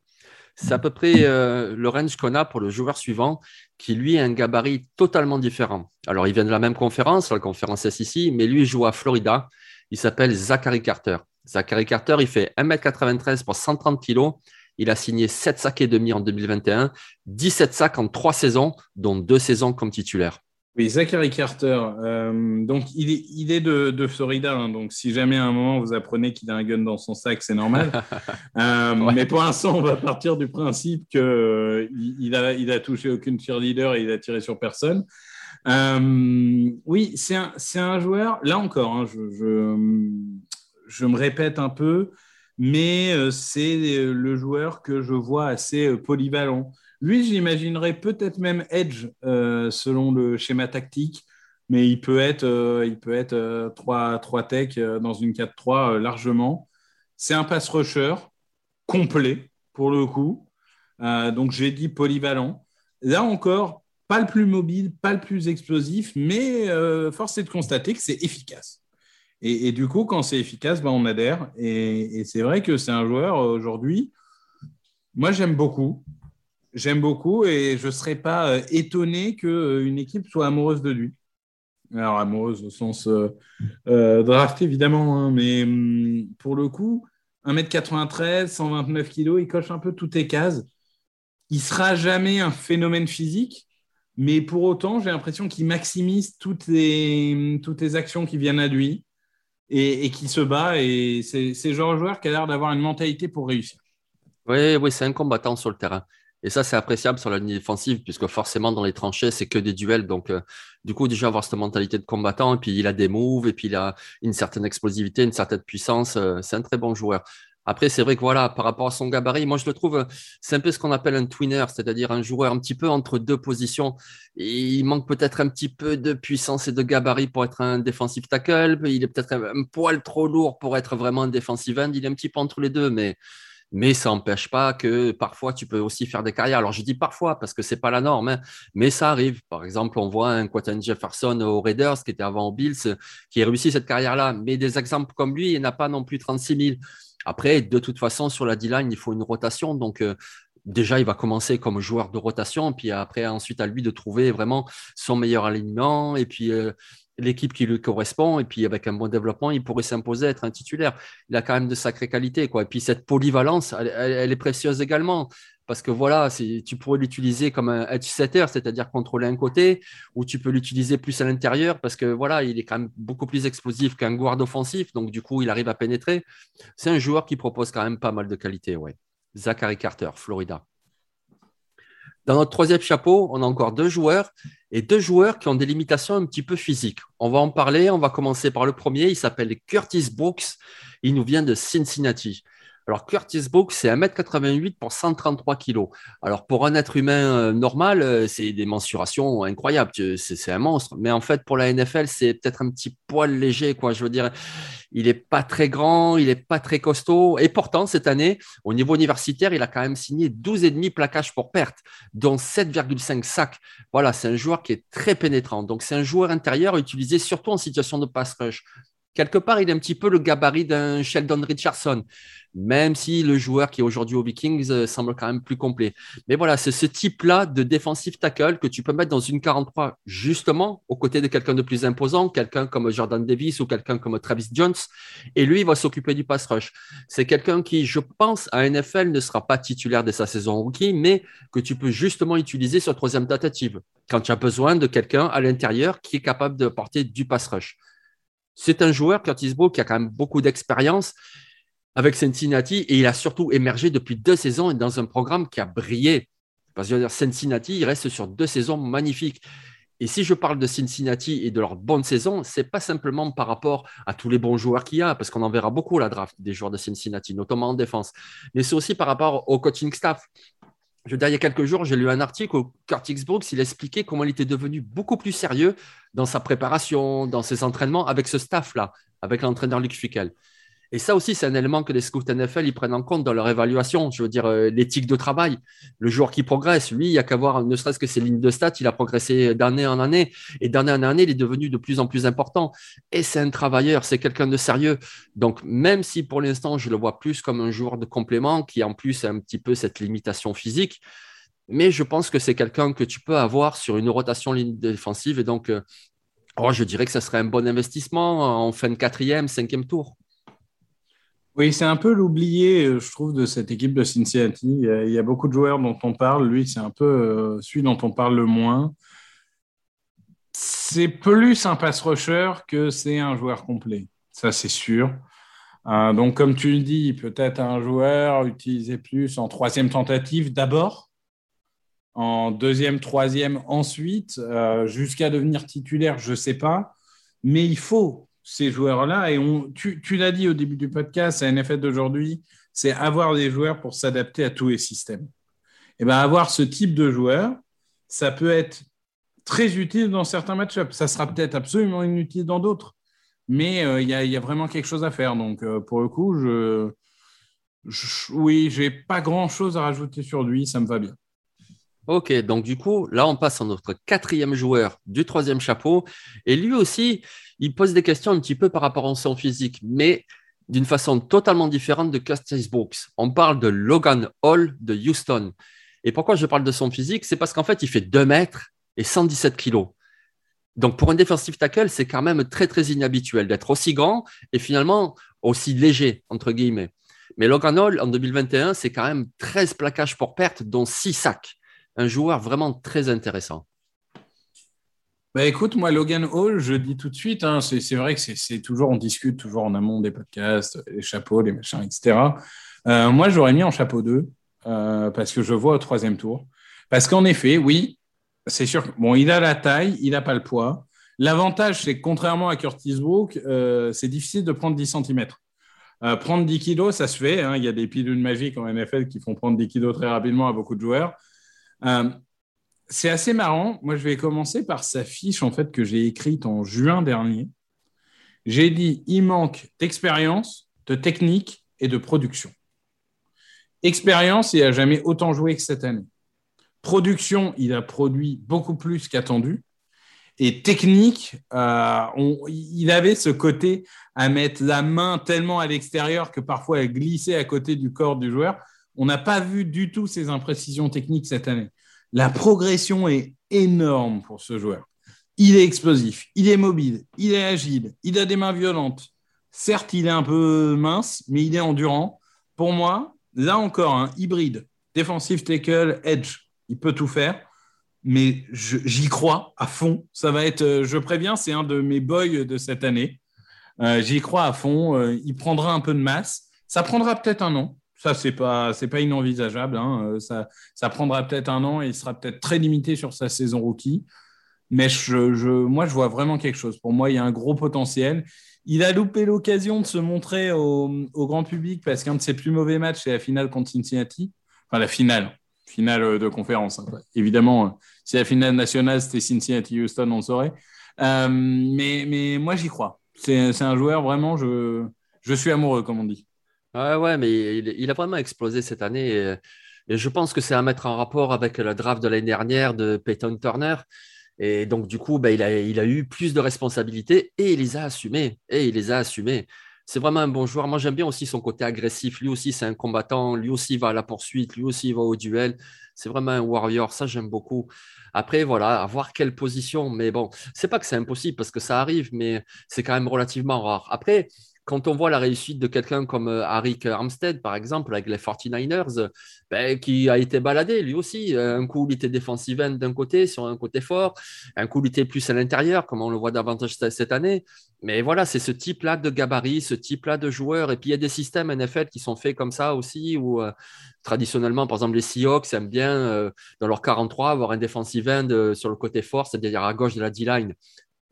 C'est à peu près euh, le range qu'on a pour le joueur suivant, qui lui a un gabarit totalement différent. Alors, il vient de la même conférence, la conférence SEC, mais lui joue à Florida. Il s'appelle Zachary Carter. Zachary Carter, il fait 1m93 pour 130 kg. Il a signé 7 sacs et demi en 2021, 17 sacs en 3 saisons, dont 2 saisons comme titulaire. Oui, Zachary Carter, euh, donc il est, il est de, Florida, hein. donc si jamais à un moment vous apprenez qu'il a un gun dans son sac, c'est normal. [LAUGHS] Euh, mais pour l'instant, on va partir du principe qu'il euh, il a, il a touché aucune cheerleader et il a tiré sur personne. oui, c'est un, un, joueur, là encore, hein, je, je me répète un peu, mais euh, c'est euh, le joueur que je vois assez euh, polyvalent. Lui, j'imaginerais peut-être même edge selon le schéma tactique, mais il peut être, il peut être 3, 3 tech dans une 4-3 largement. C'est un pass rusher complet pour le coup. donc j'ai dit polyvalent. Là encore, Pas le plus mobile, pas le plus explosif, mais force est de constater que c'est efficace. Et, du coup, quand c'est efficace, ben, on adhère. Et, c'est vrai que c'est un joueur aujourd'hui. Moi, j'aime beaucoup. J'aime beaucoup et je ne serais pas euh, étonné qu'une équipe soit amoureuse de lui. Alors, amoureuse au sens draft, évidemment, hein, mais hum, pour le coup, 1m93, 129 kg, il coche un peu toutes les cases. Il sera jamais un phénomène physique, mais pour autant, j'ai l'impression qu'il maximise toutes les, toutes les actions qui viennent à lui et, qui se bat. Et c'est ce genre de joueur qui a l'air d'avoir une mentalité pour réussir. Oui, oui, c'est un combattant sur le terrain. Et ça, c'est appréciable sur la ligne défensive, puisque forcément, dans les tranchées, c'est que des duels. Donc, euh, du coup, déjà avoir cette mentalité de combattant, et puis il a des moves, et puis il a une certaine explosivité, une certaine puissance. Euh, c'est un très bon joueur. Après, c'est vrai que voilà, par rapport à son gabarit, moi je le trouve, c'est un peu ce qu'on appelle un twinner, c'est-à-dire un joueur un petit peu entre deux positions. il manque peut-être un petit peu de puissance et de gabarit pour être un defensive tackle. Il est peut-être un, poil trop lourd pour être vraiment un defensive end. Il est un petit peu entre les deux, mais mais ça n'empêche pas que parfois tu peux aussi faire des carrières. Alors je dis parfois parce que c'est pas la norme, hein, mais ça arrive. Par exemple, on voit un Quentin Jefferson aux Raiders qui était avant aux Bills qui a réussi cette carrière-là. Mais des exemples comme lui, il n'a pas non plus 36 000. Après, de toute façon, sur la D-line, il faut une rotation. Donc, euh, déjà, il va commencer comme joueur de rotation, puis après, ensuite, à lui de trouver vraiment son meilleur alignement et puis euh, l'équipe qui lui correspond. Et puis, avec un bon développement, il pourrait s'imposer être un titulaire. Il a quand même de sacrées qualités. Quoi. Et puis, cette polyvalence, elle est précieuse également parce que voilà, tu pourrais l'utiliser comme un edge c'est-à-dire contrôler un côté, ou tu peux l'utiliser plus à l'intérieur parce que voilà, il est quand même beaucoup plus explosif qu'un guard offensif, donc du coup, il arrive à pénétrer. C'est un joueur qui propose quand même pas mal de qualité, ouais. Zachary Carter, Florida. Dans notre troisième chapeau, on a encore deux joueurs et deux joueurs qui ont des limitations un petit peu physiques. On va en parler. On va commencer par le premier. Il s'appelle Curtis Brooks. Il nous vient de Cincinnati. Alors, Curtis Brooks, c'est 1m88 pour 133 kg. Alors, pour un être humain euh, normal, euh, c'est des mensurations incroyables. C'est un monstre. Mais en fait, pour la NFL, c'est peut-être un petit poil léger, quoi. Je veux dire, il n'est pas très grand, il n'est pas très costaud. Et pourtant, cette année, au niveau universitaire, il a quand même signé 12,5 plaquages pour perte, dont 7,5 sacs. Voilà, c'est un joueur qui est très pénétrant. Donc, c'est un joueur intérieur utilisé surtout en situation de pass rush. Quelque part, il est un petit peu le gabarit d'un Sheldon Richardson même si le joueur qui est aujourd'hui aux Vikings euh, semble quand même plus complet. Mais voilà, c'est ce type-là de defensive tackle que tu peux mettre dans une 43, justement, aux côtés de quelqu'un de plus imposant, quelqu'un comme Jordan Davis ou quelqu'un comme Travis Jones, et lui, il va s'occuper du pass rush. C'est quelqu'un qui, je pense, à NFL ne sera pas titulaire de sa saison rookie, mais que tu peux justement utiliser sur troisième tentative, quand tu as besoin de quelqu'un à l'intérieur qui est capable de porter du pass rush. C'est un joueur, Curtis Bow, qui a quand même beaucoup d'expérience avec Cincinnati et il a surtout émergé depuis deux saisons dans un programme qui a brillé. Cincinnati, il reste sur deux saisons magnifiques. Et si je parle de Cincinnati et de leur bonne saison, c'est pas simplement par rapport à tous les bons joueurs qu'il y a, parce qu'on en verra beaucoup la draft des joueurs de Cincinnati, notamment en défense, mais c'est aussi par rapport au coaching staff. Je il y a quelques jours, j'ai lu un article où Curtis Brooks, expliquait comment il était devenu beaucoup plus sérieux dans sa préparation, dans ses entraînements avec ce staff-là, avec l'entraîneur Luc Fickel. Et ça aussi, c'est un élément que les scouts NFL ils prennent en compte dans leur évaluation. Je veux dire, euh, l'éthique de travail. Le joueur qui progresse, lui, il n'y a qu'à voir, ne serait-ce que ses lignes de stats, il a progressé d'année en année. Et d'année en année, il est devenu de plus en plus important. Et c'est un travailleur, c'est quelqu'un de sérieux. Donc, même si pour l'instant, je le vois plus comme un joueur de complément qui, en plus, a un petit peu cette limitation physique, mais je pense que c'est quelqu'un que tu peux avoir sur une rotation ligne défensive. Et donc, euh, oh, je dirais que ce serait un bon investissement en fin de quatrième, cinquième tour. Oui, c'est un peu l'oublié, euh, je trouve, de cette équipe de Cincinnati. Il y, a, beaucoup de joueurs dont on parle. Lui, c'est un peu euh, celui dont on parle le moins. C'est plus un pass rusher que c'est un joueur complet. Ça, c'est sûr. Euh, donc, comme tu le dis, peut-être un joueur utilisé plus en troisième tentative d'abord, en deuxième, troisième ensuite, jusqu'à devenir titulaire, je ne sais pas. Mais il faut ces joueurs-là. Et on, tu, l'as dit au début du podcast, à NFL d'aujourd'hui, c'est avoir des joueurs pour s'adapter à tous les systèmes. Et bien, avoir ce type de joueur, ça peut être très utile dans certains match-ups. Ça sera peut-être absolument inutile dans d'autres. Mais euh, il y, a vraiment quelque chose à faire. Donc, euh, pour le coup, je, je oui, j'ai pas grand-chose à rajouter sur lui. Ça me va bien. Ok, donc du coup, là, on passe à notre quatrième joueur du troisième chapeau. Et lui aussi, il pose des questions un petit peu par rapport à son physique, mais d'une façon totalement différente de Curtis Brooks. On parle de Logan Hall de Houston. Et pourquoi je parle de son physique? C'est parce qu'en fait, il fait 2 mètres et 117 kilos. Donc, pour un defensive tackle, c'est quand même très, très inhabituel d'être aussi grand et finalement aussi léger, entre guillemets. Mais Logan Hall, en 2021, c'est quand même 13 plaquages pour perte, dont 6 sacs. Un joueur vraiment très intéressant. Bah écoute, moi, Logan Hall, je dis tout de suite, hein, c'est vrai que c'est toujours, on discute toujours en amont des podcasts, les chapeaux, les machins, etc. Euh, moi, j'aurais mis en chapeau 2 euh, parce que je vois au troisième tour. Parce qu'en effet, oui, c'est sûr. Bon, il a la taille, il n'a pas le poids. L'avantage, c'est que contrairement à Curtis Brook, euh, c'est difficile de prendre 10 cm. prendre 10 kilos, ça se fait. Hein. Il y a des pilules magiques en NFL qui font prendre 10 kilos très rapidement à beaucoup de joueurs c'est assez marrant. Moi, je vais commencer par sa fiche en fait que j'ai écrite en juin dernier. J'ai dit il manque d'expérience, de technique et de production. Expérience, il n'a jamais autant joué que cette année. Production, il a produit beaucoup plus qu'attendu. Et technique, euh, il avait ce côté à mettre la main tellement à l'extérieur que parfois elle glissait à côté du corps du joueur. On n'a pas vu du tout ces imprécisions techniques cette année. La progression est énorme pour ce joueur. Il est explosif, il est mobile, il est agile, il a des mains violentes. Certes, il est un peu mince, mais il est endurant. Pour moi, là encore, un hybride, defensive tackle, edge, il peut tout faire. Mais j'y crois à fond. Ça va être, euh, je préviens, c'est un de mes boys de cette année. Euh, j'y crois à fond. Euh, il prendra un peu de masse. Ça prendra peut-être un an. Ça, c'est pas, pas inenvisageable. Hein. Euh, ça, prendra peut-être un an et il sera peut-être très limité sur sa saison rookie. Mais moi, je vois vraiment quelque chose. Pour moi, il y a un gros potentiel. Il a loupé l'occasion de se montrer au, grand public parce qu'un de ses plus mauvais matchs, c'est la finale contre Cincinnati. Enfin, la finale, finale de conférence. Hein. Évidemment, euh, si la finale nationale, c'était Cincinnati-Houston, on saurait. Euh, mais, moi, j'y crois. C'est un joueur, vraiment, je suis amoureux, comme on dit. Ouais, ouais, mais il, a vraiment explosé cette année. Et, je pense que c'est à mettre en rapport avec le draft de l'année dernière de Peyton Turner. Et donc, du coup, ben, il, a, il a eu plus de responsabilités et il les a assumées. Et il les a assumées. C'est vraiment un bon joueur. Moi, j'aime bien aussi son côté agressif. Lui aussi, c'est un combattant. Lui aussi, va à la poursuite. Lui aussi, va au duel. C'est vraiment un warrior. Ça, j'aime beaucoup. Après, voilà, à voir quelle position. Mais bon, c'est pas que c'est impossible parce que ça arrive, mais c'est quand même relativement rare. Après, quand on voit la réussite de quelqu'un comme euh, Harry Armstead, par exemple, avec les 49ers, ben, qui a été baladé lui aussi. Un coup, il était defensive end d'un côté, sur un côté fort. Un coup, il était plus à l'intérieur, comme on le voit davantage cette année. Mais voilà, c'est ce type-là de gabarit, ce type-là de joueur. Et puis, il y a des systèmes NFL qui sont faits comme ça aussi, où euh, traditionnellement, par exemple, les Seahawks aiment bien, euh, dans leur 43, avoir un defensive end sur le côté fort, c'est-à-dire à gauche de la D-line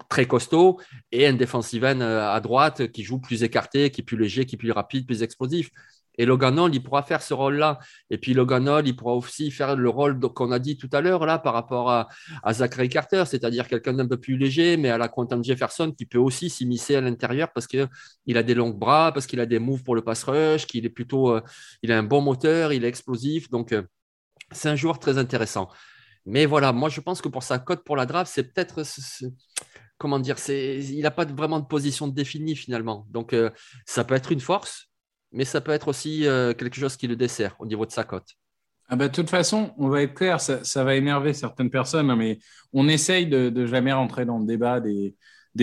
très costaud et un defensive euh, à droite qui joue plus écarté, qui est plus léger, qui est plus rapide, plus explosif. Et Logan Hall, il pourra faire ce rôle-là. Et puis Logan Hall, il pourra aussi faire le rôle qu'on a dit tout à l'heure là par rapport à, Zachary Carter, c'est-à-dire quelqu'un d'un peu plus léger, mais à la Quentin Jefferson qui peut aussi s'immiscer à l'intérieur parce qu'il a des longs bras, parce qu'il a des moves pour le pass rush, qu'il est plutôt, euh, il a un bon moteur, il est explosif. Donc euh, c'est un joueur très intéressant. Mais voilà, moi je pense que pour sa cote pour la draft, c'est peut-être comment dire, il n'a pas vraiment de position définie finalement. Donc, euh, ça peut être une force, mais ça peut être aussi euh, quelque chose qui le dessert au niveau de sa cote. Ah bah, de toute façon, on va être clair, ça, va énerver certaines personnes, hein, mais on essaye de, jamais rentrer dans le débat des,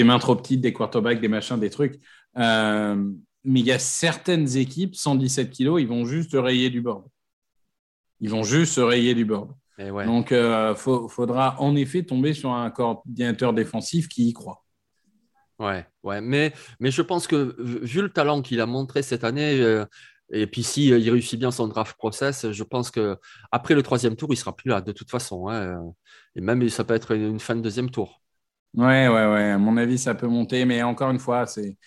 mains trop petites, des quarterbacks, des machins, des trucs. Euh, mais il y a certaines équipes, 117 kilos, ils vont juste rayer du board. Ils vont juste rayer du board. Donc, il euh, faudra en effet tomber sur un coordinateur défensif qui y croit. Ouais, ouais. Mais, mais je pense que vu le talent qu'il a montré cette année, euh, et puis si euh, il réussit bien son draft process, je pense que après le troisième tour, il sera plus là de toute façon. Hein. et même ça peut être une, fin de deuxième tour. Ouais, ouais, ouais. À mon avis, ça peut monter, mais encore une fois, c'est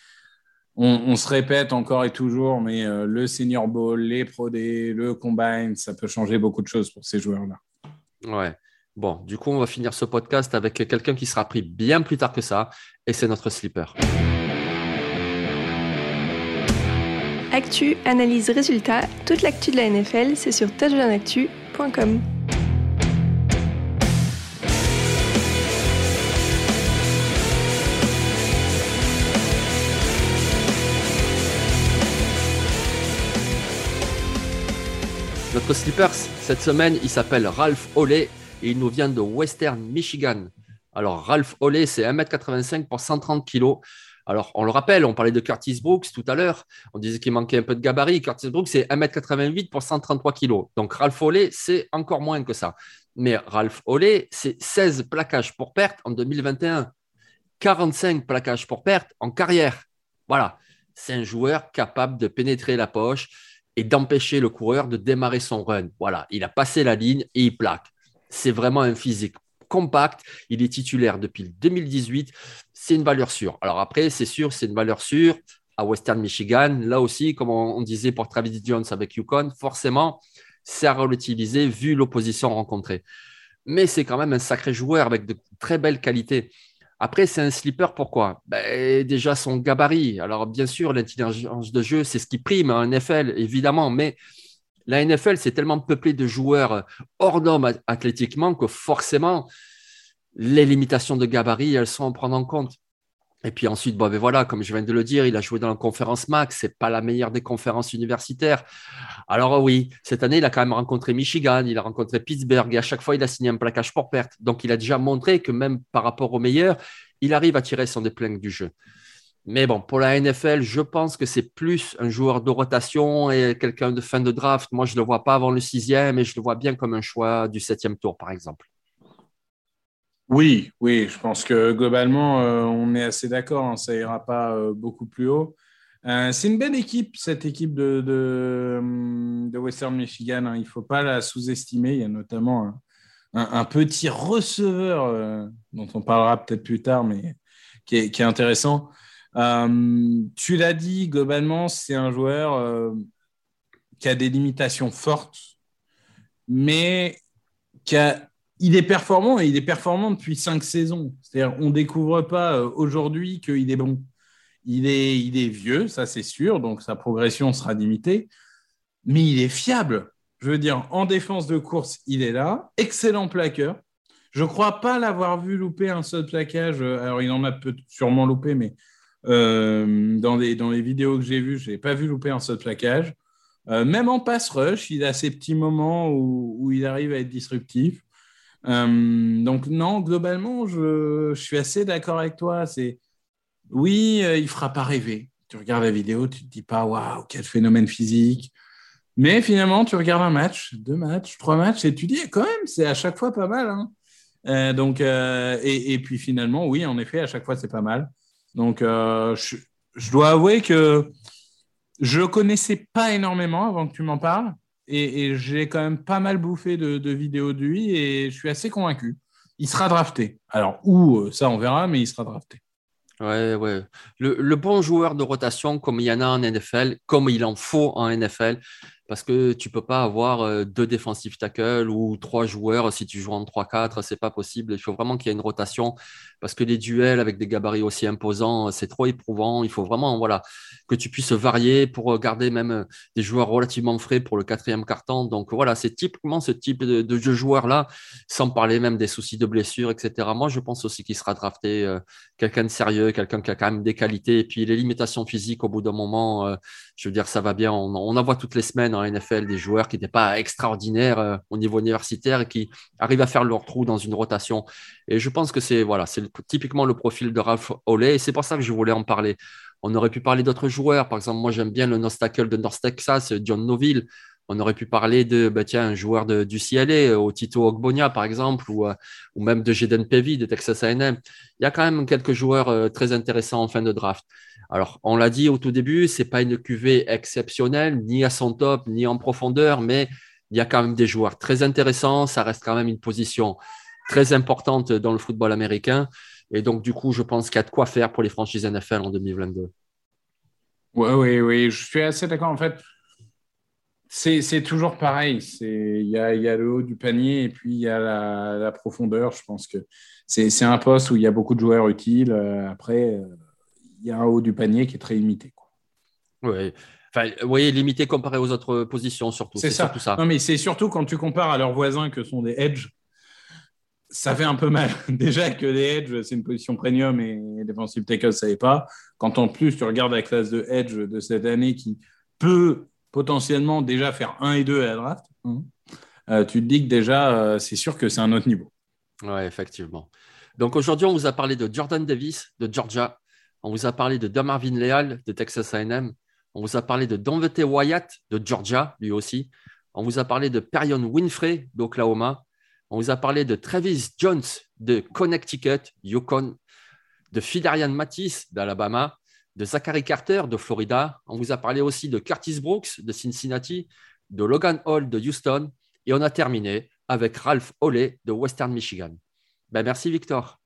on, se répète encore et toujours, mais le Senior Bowl, les Pro Day, le Combine, ça peut changer beaucoup de choses pour ces joueurs-là. Ouais. Bon, du coup, on va finir ce podcast avec quelqu'un qui sera pris bien plus tard que ça, et c'est notre slipper. Actu, analyse, résultat, toute l'actu de la NFL, c'est sur touchdownactu.com. Notre sleepers, cette semaine, il s'appelle Ralph Oley et il nous vient de Western Michigan. Alors, Ralph Oley, c'est 1m85 pour 130 kg. Alors, on le rappelle, on parlait de Curtis Brooks tout à l'heure. On disait qu'il manquait un peu de gabarit. Curtis Brooks, c'est 1m88 pour 133 kg. Donc, Ralph Oley, c'est encore moins que ça. Mais Ralph Oley, c'est 16 plaquages pour perte en 2021, 45 plaquages pour perte en carrière. Voilà, c'est un joueur capable de pénétrer la poche et d'empêcher le coureur de démarrer son run. Voilà, il a passé la ligne et il plaque. C'est vraiment un physique compact. Il est titulaire depuis 2018. C'est une valeur sûre. Alors après, c'est sûr, c'est une valeur sûre à Western Michigan. Là aussi, comme on disait pour Travis Jones avec Yukon, forcément, c'est à relativiser vu l'opposition rencontrée. Mais c'est quand même un sacré joueur avec de très belles qualités. Après, c'est un slipper, pourquoi? Ben, Déjà son gabarit. Alors, bien sûr, l'intelligence de jeu, c'est ce qui prime en NFL, évidemment, mais la NFL, c'est tellement peuplé de joueurs hors normes athlétiquement que forcément, les limitations de gabarit, elles sont à prendre en compte. Et puis ensuite, bon, ben voilà, comme je viens de le dire, il a joué dans la conférence Max, c'est pas la meilleure des conférences universitaires. Alors oui, cette année, il a quand même rencontré Michigan, il a rencontré Pittsburgh, et à chaque fois, il a signé un plaquage pour perte. Donc, il a déjà montré que même par rapport aux meilleurs, il arrive à tirer son épingle du jeu. Mais bon, pour la NFL, je pense que c'est plus un joueur de rotation et quelqu'un de fin de draft. Moi, je ne le vois pas avant le sixième et je le vois bien comme un choix du septième tour, par exemple. Oui, oui, je pense que globalement, euh, on est assez d'accord. Hein, ça ira pas euh, beaucoup plus haut. Euh, c'est une belle équipe, cette équipe de, de, Western Michigan. Hein. Il ne faut pas la sous-estimer. Il y a notamment un, petit receveur dont on parlera peut-être plus tard, mais qui est, qui est intéressant. tu l'as dit, globalement, c'est un joueur qui a des limitations fortes, mais qui a il est performant et il est performant depuis cinq saisons. C'est-à-dire, on ne découvre pas euh, aujourd'hui qu'il est bon. Il est, il est vieux, ça c'est sûr, donc sa progression sera limitée, mais il est fiable. Je veux dire, en défense de course, il est là. Excellent plaqueur. Je ne crois pas l'avoir vu louper un seul plaquage. Alors, il en a peut sûrement loupé, mais euh, dans, les, dans les vidéos que j'ai vues, je n'ai pas vu louper un seul plaquage. Euh, même en pass rush, il a ces petits moments où, où il arrive à être disruptif. Euh, donc non, globalement, je, suis assez d'accord avec toi. C'est oui, euh, il fera pas rêver. Tu regardes la vidéo, tu te dis pas waouh, quel phénomène physique. Mais finalement, tu regardes un match, deux matchs, trois matchs, et tu dis quand même, c'est à chaque fois pas mal. Hein. Euh, donc, et, puis finalement, oui, en effet, à chaque fois, c'est pas mal. Donc, je, je, dois avouer que je connaissais pas énormément avant que tu m'en parles et, j'ai quand même pas mal bouffé de, vidéos de lui et je suis assez convaincu. Il sera drafté. Alors, où, euh, ça on verra, mais il sera drafté. Ouais, ouais. Le, le, bon joueur de rotation, comme il y en a en NFL, comme il en faut en NFL, parce que tu peux pas avoir euh, deux défensifs tackles ou trois joueurs si tu joues en 3-4, c'est pas possible. Il faut vraiment qu'il y ait une rotation parce que les duels avec des gabarits aussi imposants, c'est trop éprouvant. Il faut vraiment voilà que tu puisses varier pour garder même euh, des joueurs relativement frais pour le quatrième carton. Donc voilà, c'est typiquement ce type de, de joueur là, sans parler même des soucis de blessure, etc. Moi, je pense aussi qu'il sera drafté euh, quelqu'un de sérieux, quelqu'un qui a quand même des qualités. Et puis les limitations physiques, au bout d'un moment, je veux dire, ça va bien. On, en voit toutes les semaines en NFL des joueurs qui n'étaient pas extraordinaires euh, au niveau universitaire et qui arrivent à faire leur trou dans une rotation. Et je pense que c'est voilà, c'est typiquement le profil de Ralph Oley et c'est pour ça que je voulais en parler. On aurait pu parler d'autres joueurs. Par exemple, moi j'aime bien le Nostacle de North Texas, John Noville. On aurait pu parler de bah, un joueur de, du CLA, euh, au Tito Ogbonia, par exemple, ou, euh, ou même de Jaden Pevy de Texas A&M. Il y a quand même quelques joueurs très intéressants en fin de draft. Alors, on l'a dit au tout début, c'est pas une cuvée exceptionnelle, ni à son top, ni en profondeur, mais il y a quand même des joueurs très intéressants. Ça reste quand même une position très importante dans le football américain. Et donc, du coup, je pense qu'il y a de quoi faire pour les franchises NFL en 2022. Oui, oui, oui, je suis assez d'accord. En fait, c'est toujours pareil. Il y a, y a, le haut du panier et puis il y a la, profondeur. Je pense que c'est un poste où il y a beaucoup de joueurs utiles. Euh, après, euh, y a un haut du panier qui est très limité. Oui. Enfin, vous voyez, limité comparé aux autres positions, surtout. C'est ça. ça. Non, mais c'est surtout quand tu compares à leurs voisins que sont des edge, ça fait un peu mal. [LAUGHS] Déjà que les edge, c'est une position premium et defensive tackle, ça n'est pas. Quand en plus tu regardes la classe de edge de cette année qui peut potentiellement déjà faire 1 et 2 à la draft, hein, tu te dis que déjà, c'est sûr que c'est un autre niveau. Oui, effectivement. Donc aujourd'hui, on vous a parlé de Jordan Davis de Georgia. On vous a parlé de Damarvin Leal de Texas AM. On vous a parlé de Donvete Wyatt de Georgia, lui aussi. On vous a parlé de Perion Winfrey d'Oklahoma. On vous a parlé de Travis Jones de Connecticut, Yukon, de Philarian Matisse d'Alabama, de Zachary Carter de Florida. On vous a parlé aussi de Curtis Brooks de Cincinnati, de Logan Hall de Houston. Et on a terminé avec Ralph Oley de Western Michigan. Ben, merci Victor.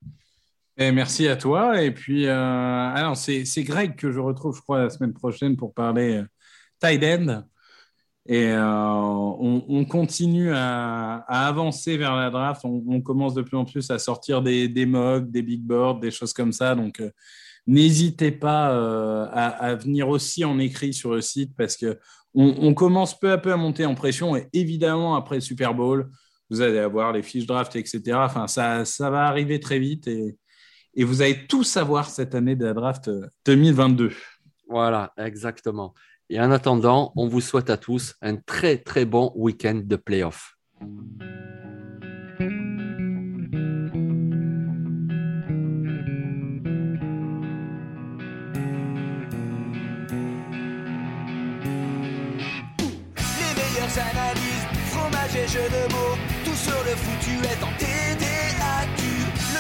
Merci à toi. Et puis, euh, c'est, Greg que je retrouve, je crois, la semaine prochaine pour parler euh, tight end. Et euh, on, continue à, avancer vers la draft. On, commence de plus en plus à sortir des, des des big boards, des choses comme ça. Donc, n'hésitez pas à, venir aussi en écrit sur le site parce que on, commence peu à peu à monter en pression. Et évidemment, après le Super Bowl, vous allez avoir les fiches draft, etc. Enfin, ça, ça va arriver très vite et, et vous allez tout savoir cette année de la draft 2022. Euh, voilà, exactement. Et en attendant, on vous souhaite à tous un très très bon week-end de playoff. Les meilleures analyses, fromage et jeux de mots, tout sur le foutu est en TDAQ.